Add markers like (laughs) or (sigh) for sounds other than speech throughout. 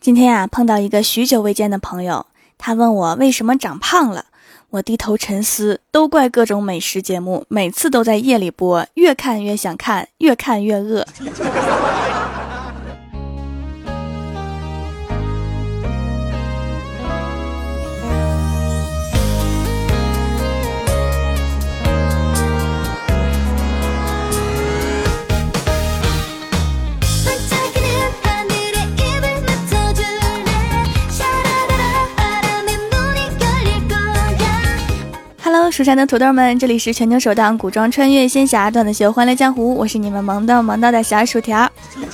今天啊，碰到一个许久未见的朋友，他问我为什么长胖了。我低头沉思，都怪各种美食节目，每次都在夜里播，越看越想看，越看越饿。蜀山的土豆们，这里是全球首档古装穿越仙侠段子秀《欢乐江湖》，我是你们萌到萌到的小薯条。(laughs)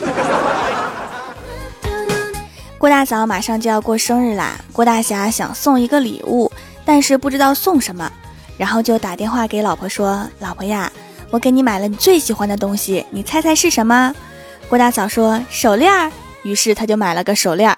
郭大嫂马上就要过生日啦，郭大侠想送一个礼物，但是不知道送什么，然后就打电话给老婆说：“老婆呀，我给你买了你最喜欢的东西，你猜猜是什么？”郭大嫂说：“手链。”于是他就买了个手链。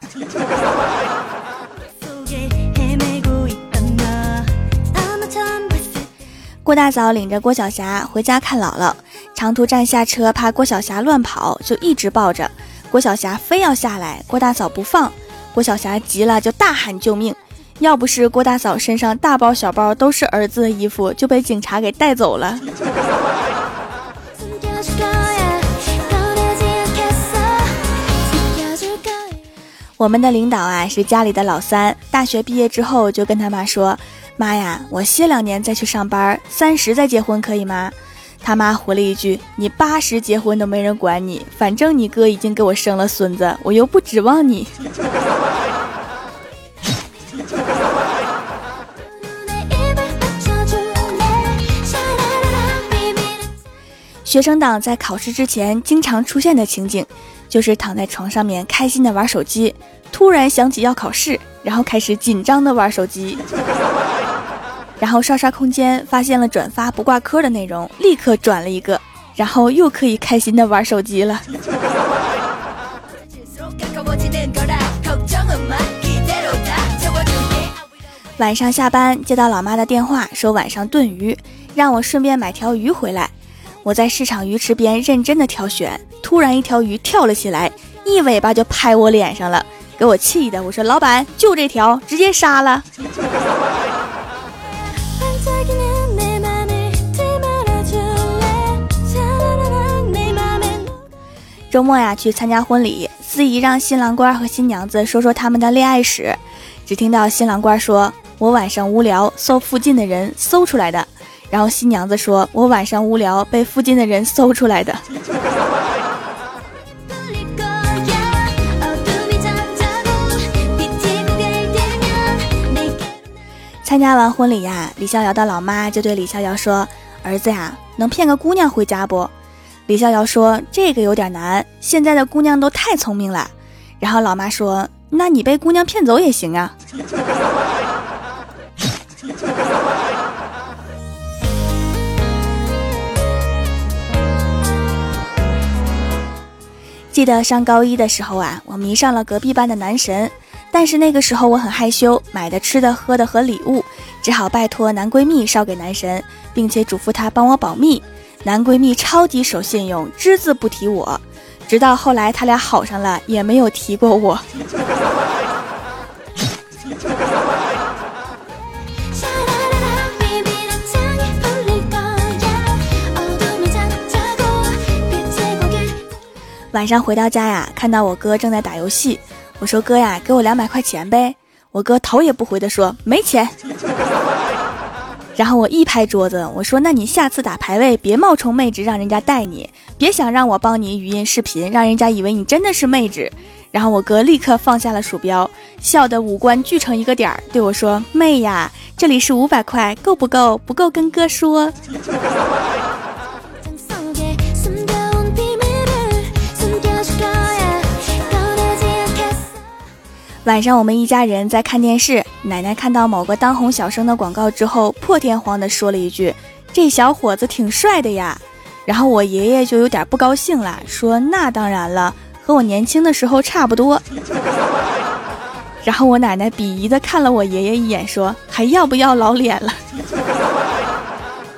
郭大嫂领着郭小霞回家看姥姥，长途站下车，怕郭小霞乱跑，就一直抱着。郭小霞非要下来，郭大嫂不放。郭小霞急了，就大喊救命。要不是郭大嫂身上大包小包都是儿子的衣服，就被警察给带走了。(laughs) 我们的领导啊，是家里的老三，大学毕业之后就跟他妈说。妈呀，我歇两年再去上班，三十再结婚可以吗？他妈回了一句：“你八十结婚都没人管你，反正你哥已经给我生了孙子，我又不指望你。(laughs) ”学生党在考试之前经常出现的情景，就是躺在床上面开心的玩手机，突然想起要考试，然后开始紧张的玩手机。然后刷刷空间，发现了转发不挂科的内容，立刻转了一个，然后又可以开心的玩手机了。晚上下班接到老妈的电话，说晚上炖鱼，让我顺便买条鱼回来。我在市场鱼池边认真的挑选，突然一条鱼跳了起来，一尾巴就拍我脸上了，给我气的，我说老板就这条，直接杀了。周末呀，去参加婚礼，司仪让新郎官和新娘子说说他们的恋爱史。只听到新郎官说：“我晚上无聊，搜附近的人搜出来的。”然后新娘子说：“我晚上无聊，被附近的人搜出来的。”参加完婚礼呀，李逍遥的老妈就对李逍遥说：“儿子呀，能骗个姑娘回家不？”李逍遥说：“这个有点难，现在的姑娘都太聪明了。”然后老妈说：“那你被姑娘骗走也行啊。”记得上高一的时候啊，我迷上了隔壁班的男神，但是那个时候我很害羞，买的吃的喝的和礼物，只好拜托男闺蜜捎给男神，并且嘱咐他帮我保密。男闺蜜超级守信用，只字不提我，直到后来他俩好上了，也没有提过我。晚上回到家呀，看到我哥正在打游戏，我说哥呀，给我两百块钱呗。我哥头也不回的说没钱。(laughs) 然后我一拍桌子，我说：“那你下次打排位别冒充妹纸，让人家带你，别想让我帮你语音视频，让人家以为你真的是妹纸。”然后我哥立刻放下了鼠标，笑得五官聚成一个点儿，对我说：“妹呀，这里是五百块，够不够？不够跟哥说。”晚上我们一家人在看电视，奶奶看到某个当红小生的广告之后，破天荒地说了一句：“这小伙子挺帅的呀。”然后我爷爷就有点不高兴了，说：“那当然了，和我年轻的时候差不多。(laughs) ”然后我奶奶鄙夷地看了我爷爷一眼，说：“还要不要老脸了？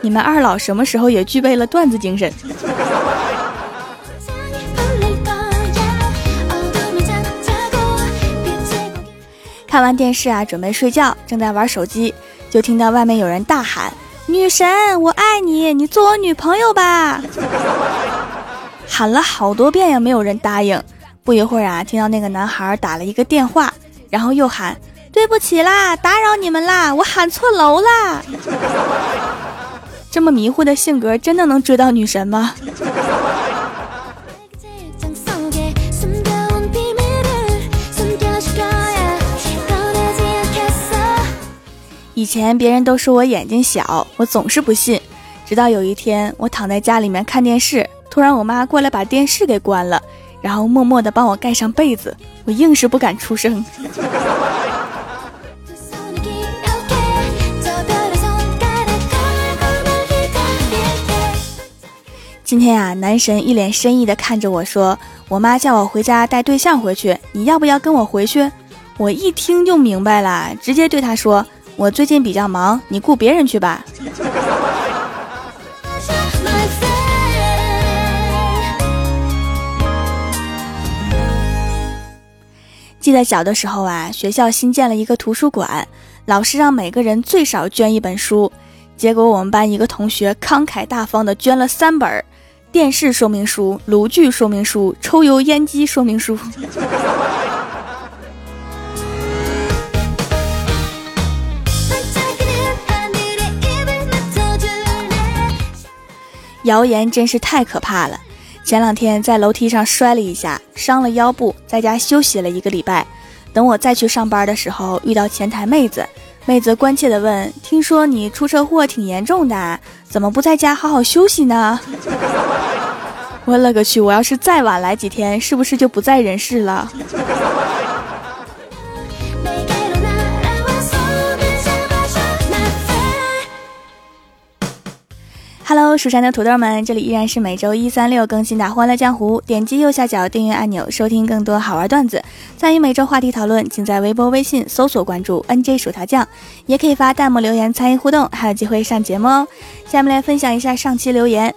你们二老什么时候也具备了段子精神？”看完电视啊，准备睡觉，正在玩手机，就听到外面有人大喊：“女神，我爱你，你做我女朋友吧！” (laughs) 喊了好多遍也没有人答应。不一会儿啊，听到那个男孩打了一个电话，然后又喊：“对不起啦，打扰你们啦，我喊错楼啦。” (laughs) 这么迷糊的性格，真的能追到女神吗？以前别人都说我眼睛小，我总是不信。直到有一天，我躺在家里面看电视，突然我妈过来把电视给关了，然后默默的帮我盖上被子。我硬是不敢出声。今天啊，男神一脸深意的看着我说：“我妈叫我回家带对象回去，你要不要跟我回去？”我一听就明白了，直接对他说。我最近比较忙，你雇别人去吧。记得小的时候啊，学校新建了一个图书馆，老师让每个人最少捐一本书，结果我们班一个同学慷慨大方的捐了三本电视说明书、炉具说明书、抽油烟机说明书。谣言真是太可怕了。前两天在楼梯上摔了一下，伤了腰部，在家休息了一个礼拜。等我再去上班的时候，遇到前台妹子，妹子关切地问：“听说你出车祸挺严重的，怎么不在家好好休息呢？” (laughs) 我勒个去！我要是再晚来几天，是不是就不在人世了？Hello，蜀山的土豆们，这里依然是每周一、三、六更新的《欢乐江湖》。点击右下角订阅按钮，收听更多好玩段子。参与每周话题讨论，请在微博、微信搜索关注 “nj 薯条酱”，也可以发弹幕留言参与互动，还有机会上节目哦。下面来分享一下上期留言。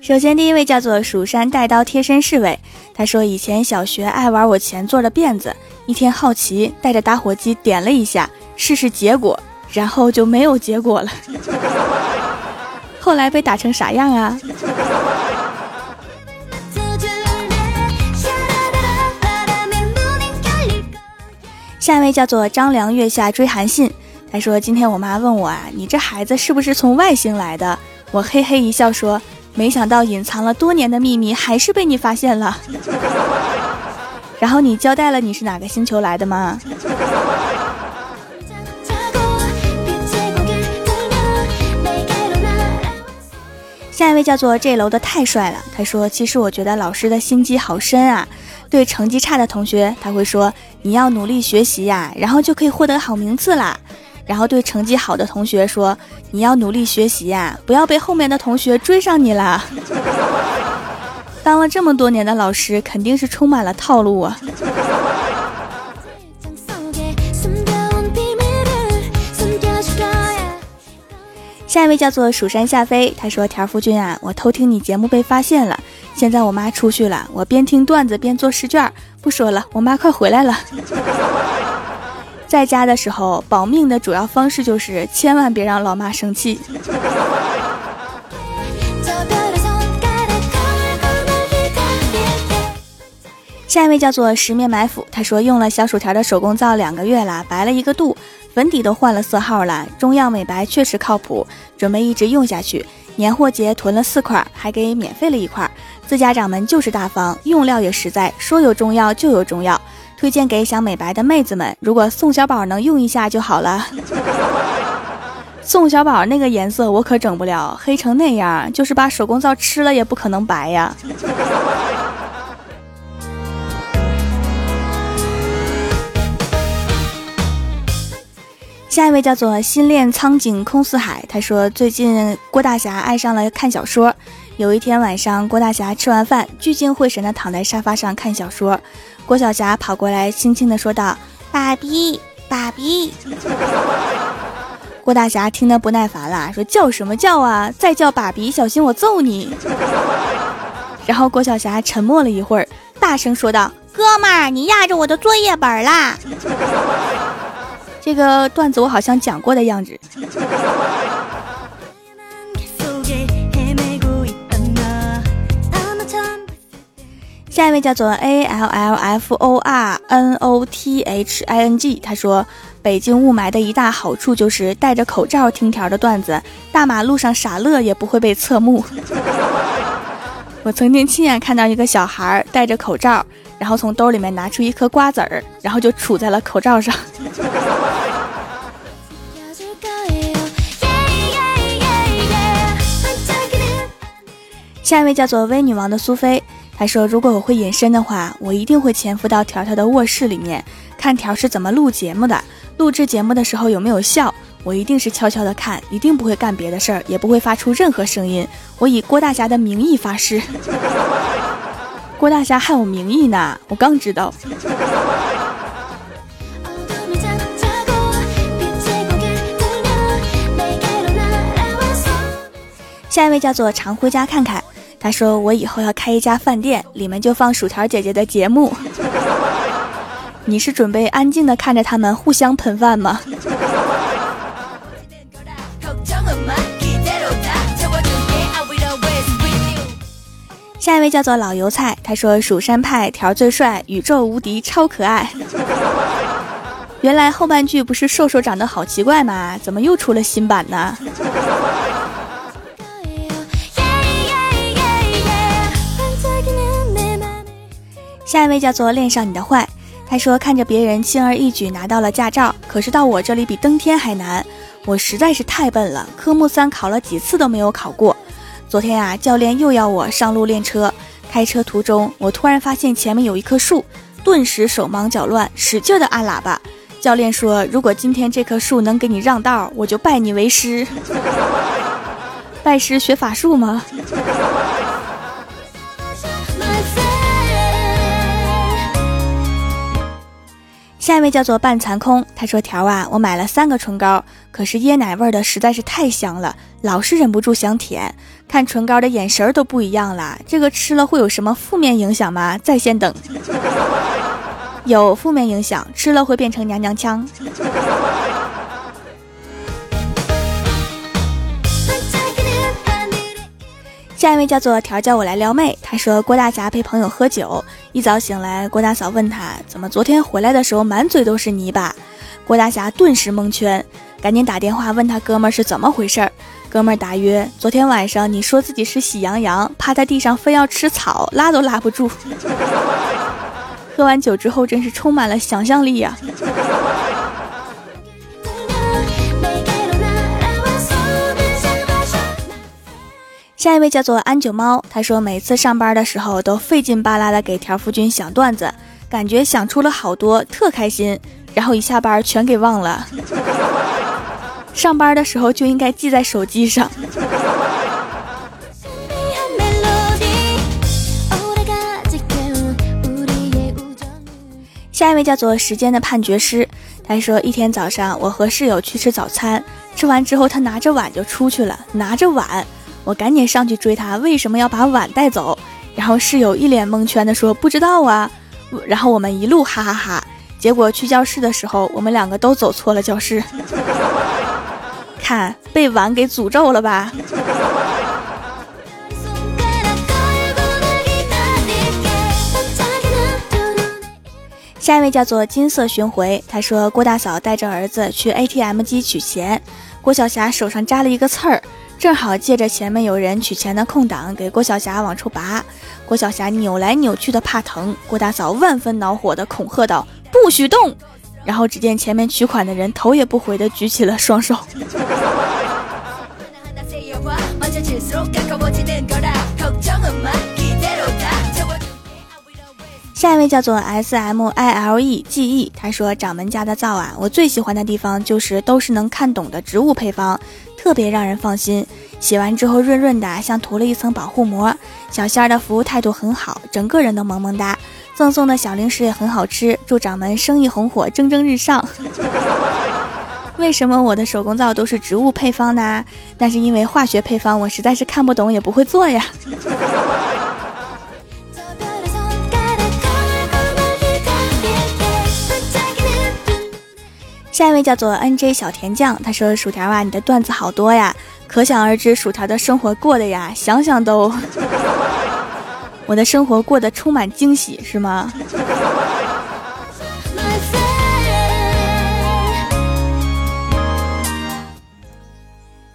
首先，第一位叫做蜀山带刀贴身侍卫，他说以前小学爱玩我前座的辫子，一天好奇带着打火机点了一下，试试结果，然后就没有结果了。(laughs) 后来被打成啥样啊？下一位叫做张良月下追韩信，他说：“今天我妈问我啊，你这孩子是不是从外星来的？”我嘿嘿一笑说：“没想到隐藏了多年的秘密还是被你发现了。”然后你交代了你是哪个星球来的吗？叫做这楼的太帅了，他说：“其实我觉得老师的心机好深啊。对成绩差的同学，他会说你要努力学习呀，然后就可以获得好名次啦。然后对成绩好的同学说，你要努力学习呀，不要被后面的同学追上你了。(laughs) 当了这么多年的老师，肯定是充满了套路啊。”下一位叫做蜀山下飞，他说：“条夫君啊，我偷听你节目被发现了，现在我妈出去了，我边听段子边做试卷。不说了，我妈快回来了。在家的时候，保命的主要方式就是千万别让老妈生气。”下一位叫做十面埋伏，他说用了小薯条的手工皂两个月了，白了一个度。粉底都换了色号了，中药美白确实靠谱，准备一直用下去。年货节囤了四块，还给免费了一块。自家掌门就是大方，用料也实在，说有中药就有中药。推荐给想美白的妹子们，如果宋小宝能用一下就好了。(laughs) 宋小宝那个颜色我可整不了，黑成那样，就是把手工皂吃了也不可能白呀。下一位叫做心恋苍井空四海，他说最近郭大侠爱上了看小说。有一天晚上，郭大侠吃完饭，聚精会神地躺在沙发上看小说。郭小霞跑过来，轻轻地说道：“爸比，爸比。(laughs) ”郭大侠听得不耐烦了，说：“叫什么叫啊？再叫爸比，小心我揍你！” (laughs) 然后郭小霞沉默了一会儿，大声说道：“哥们儿，你压着我的作业本啦！”这个段子我好像讲过的样子。下一位叫做 A L L F O R N O T H I N G，他说：“北京雾霾的一大好处就是戴着口罩听条的段子，大马路上傻乐也不会被侧目。”我曾经亲眼看到一个小孩戴着口罩，然后从兜里面拿出一颗瓜子儿，然后就杵在了口罩上。(laughs) 下一位叫做微女王的苏菲。她说：“如果我会隐身的话，我一定会潜伏到条条的卧室里面，看条是怎么录节目的。录制节目的时候有没有笑，我一定是悄悄的看，一定不会干别的事儿，也不会发出任何声音。我以郭大侠的名义发誓。(laughs) 郭大侠还有名义呢，我刚知道。”下一位叫做常回家看看。他说：“我以后要开一家饭店，里面就放薯条姐姐的节目。你是准备安静的看着他们互相喷饭吗？”叫做老油菜，他说：“蜀山派条最帅，宇宙无敌，超可爱。” (laughs) 原来后半句不是瘦瘦长得好奇怪吗？怎么又出了新版呢？下一位叫做恋上你的坏，他说看着别人轻而易举拿到了驾照，可是到我这里比登天还难，我实在是太笨了，科目三考了几次都没有考过。昨天啊，教练又要我上路练车，开车途中我突然发现前面有一棵树，顿时手忙脚乱，使劲的按喇叭。教练说，如果今天这棵树能给你让道，我就拜你为师。(laughs) 拜师学法术吗？下一位叫做半残空，他说：“条啊，我买了三个唇膏，可是椰奶味的实在是太香了，老是忍不住想舔。看唇膏的眼神都不一样了，这个吃了会有什么负面影响吗？在线等。(laughs) 有负面影响，吃了会变成娘娘腔。”下一位叫做条，叫我来撩妹。他说郭大侠陪朋友喝酒，一早醒来，郭大嫂问他怎么昨天回来的时候满嘴都是泥巴。郭大侠顿时蒙圈，赶紧打电话问他哥们儿是怎么回事儿。哥们儿答曰：昨天晚上你说自己是喜羊羊，趴在地上非要吃草，拉都拉不住。(laughs) 喝完酒之后真是充满了想象力呀。下一位叫做安九猫，他说每次上班的时候都费劲巴拉的给条夫君想段子，感觉想出了好多，特开心。然后一下班全给忘了。上班的时候就应该记在手机上。下一位叫做时间的判决师，他说一天早上我和室友去吃早餐，吃完之后他拿着碗就出去了，拿着碗。我赶紧上去追他，为什么要把碗带走？然后室友一脸蒙圈的说：“不知道啊。”然后我们一路哈哈哈。结果去教室的时候，我们两个都走错了教室。看，被碗给诅咒了吧？下一位叫做金色巡回，他说郭大嫂带着儿子去 ATM 机取钱，郭晓霞手上扎了一个刺儿。正好借着前面有人取钱的空档，给郭晓霞往出拔。郭晓霞扭来扭去的怕疼，郭大嫂万分恼火的恐吓道：“不许动！”然后只见前面取款的人头也不回的举起了双手。下一位叫做 S M I L E G E，他说：“掌门家的皂啊，我最喜欢的地方就是都是能看懂的植物配方。”特别让人放心，洗完之后润润的，像涂了一层保护膜。小仙儿的服务态度很好，整个人都萌萌哒。赠送的小零食也很好吃，祝掌门生意红火，蒸蒸日上。(laughs) 为什么我的手工皂都是植物配方呢？那是因为化学配方我实在是看不懂，也不会做呀。下一位叫做 N J 小甜酱，他说：“薯条啊，你的段子好多呀，可想而知薯条的生活过的呀，想想都，(laughs) 我的生活过得充满惊喜，是吗？”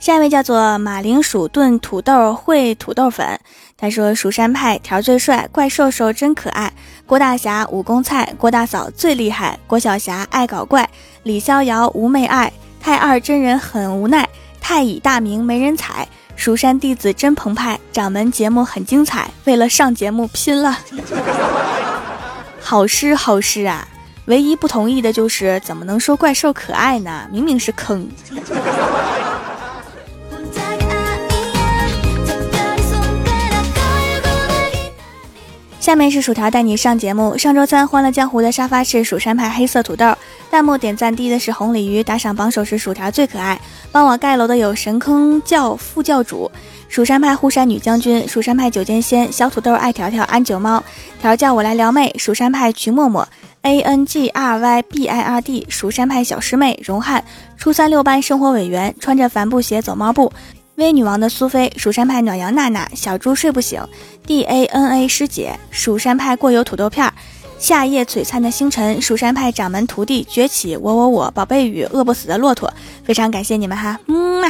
下一位叫做马铃薯炖土豆烩土豆粉，他说：“蜀山派条最帅，怪兽兽真可爱。郭大侠武功菜，郭大嫂最厉害。郭晓霞爱搞怪，李逍遥无媚爱。太二真人很无奈，太乙大名没人踩。蜀山弟子真澎湃，掌门节目很精彩。为了上节目拼了，好诗好诗啊！唯一不同意的就是怎么能说怪兽可爱呢？明明是坑。”下面是薯条带你上节目。上周三欢乐江湖的沙发是蜀山派黑色土豆，弹幕点赞低的是红鲤鱼，打赏榜首是薯条最可爱。帮我盖楼的有神坑教副教主、蜀山派护山女将军、蜀山派九剑仙、小土豆爱条条、安九猫条叫我来撩妹、蜀山派徐默默、A N G R Y B I R D、蜀山派小师妹荣汉、初三六班生活委员穿着帆布鞋走猫步。微女王的苏菲，蜀山派暖阳娜娜，小猪睡不醒，D A N A 师姐，蜀山派过油土豆片，夏夜璀璨的星辰，蜀山派掌门徒弟崛起，我我我，宝贝雨，饿不死的骆驼，非常感谢你们哈，嗯嘛。